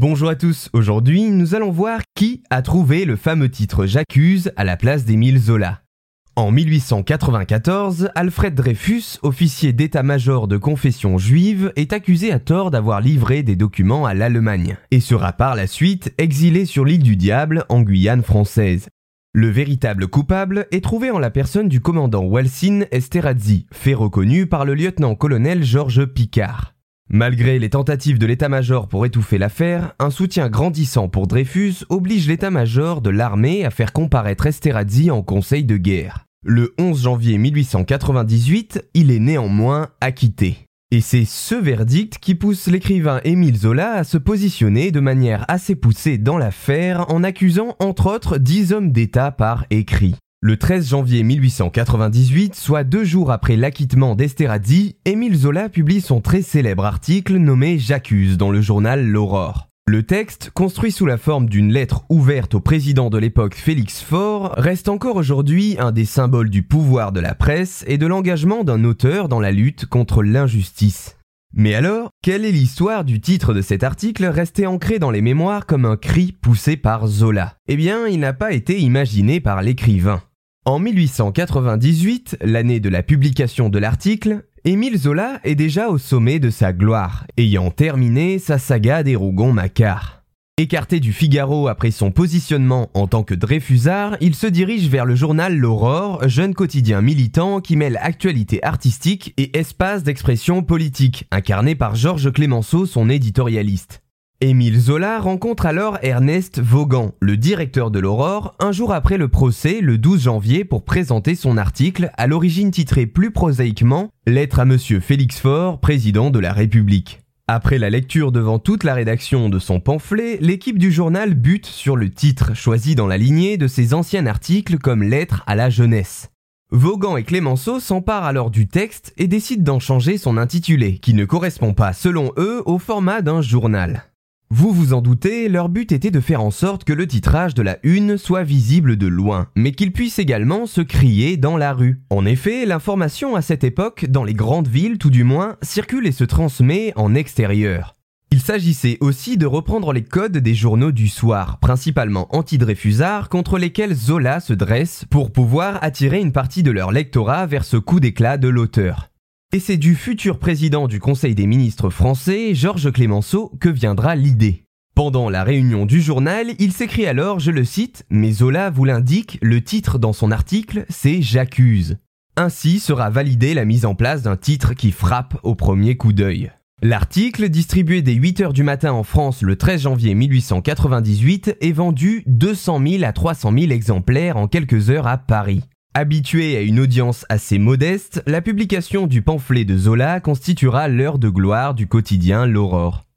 Bonjour à tous, aujourd'hui nous allons voir qui a trouvé le fameux titre J'accuse à la place d'Émile Zola. En 1894, Alfred Dreyfus, officier d'état-major de confession juive, est accusé à tort d'avoir livré des documents à l'Allemagne et sera par la suite exilé sur l'île du Diable en Guyane française. Le véritable coupable est trouvé en la personne du commandant Walsin Esterhazy, fait reconnu par le lieutenant-colonel Georges Picard. Malgré les tentatives de l'état-major pour étouffer l'affaire, un soutien grandissant pour Dreyfus oblige l'état-major de l'armée à faire comparaître Esterhazy en conseil de guerre. Le 11 janvier 1898, il est néanmoins acquitté. Et c'est ce verdict qui pousse l'écrivain Émile Zola à se positionner de manière assez poussée dans l'affaire en accusant entre autres dix hommes d'État par écrit. Le 13 janvier 1898, soit deux jours après l'acquittement d'Esterhazy, Émile Zola publie son très célèbre article nommé J'accuse dans le journal L'Aurore. Le texte, construit sous la forme d'une lettre ouverte au président de l'époque Félix Faure, reste encore aujourd'hui un des symboles du pouvoir de la presse et de l'engagement d'un auteur dans la lutte contre l'injustice. Mais alors, quelle est l'histoire du titre de cet article resté ancré dans les mémoires comme un cri poussé par Zola? Eh bien, il n'a pas été imaginé par l'écrivain. En 1898, l'année de la publication de l'article, Émile Zola est déjà au sommet de sa gloire, ayant terminé sa saga des Rougon-Macquart. Écarté du Figaro après son positionnement en tant que Dreyfusard, il se dirige vers le journal L'Aurore, jeune quotidien militant qui mêle actualité artistique et espace d'expression politique, incarné par Georges Clémenceau, son éditorialiste. Émile Zola rencontre alors Ernest Vaughan, le directeur de l'Aurore, un jour après le procès, le 12 janvier, pour présenter son article, à l'origine titré plus prosaïquement Lettre à Monsieur Félix Faure, président de la République. Après la lecture devant toute la rédaction de son pamphlet, l'équipe du journal bute sur le titre, choisi dans la lignée de ses anciens articles comme Lettre à la jeunesse. Vaughan et Clémenceau s'emparent alors du texte et décident d'en changer son intitulé, qui ne correspond pas selon eux au format d'un journal. Vous vous en doutez, leur but était de faire en sorte que le titrage de la une soit visible de loin, mais qu'il puisse également se crier dans la rue. En effet, l'information à cette époque, dans les grandes villes tout du moins, circule et se transmet en extérieur. Il s'agissait aussi de reprendre les codes des journaux du soir, principalement anti-Dreyfusards, contre lesquels Zola se dresse pour pouvoir attirer une partie de leur lectorat vers ce coup d'éclat de l'auteur. Et c'est du futur président du Conseil des ministres français, Georges Clémenceau, que viendra l'idée. Pendant la réunion du journal, il s'écrit alors, je le cite, mais Zola vous l'indique, le titre dans son article, c'est J'accuse. Ainsi sera validée la mise en place d'un titre qui frappe au premier coup d'œil. L'article, distribué dès 8h du matin en France le 13 janvier 1898, est vendu 200 000 à 300 000 exemplaires en quelques heures à Paris. Habitué à une audience assez modeste, la publication du pamphlet de Zola constituera l'heure de gloire du quotidien L'Aurore.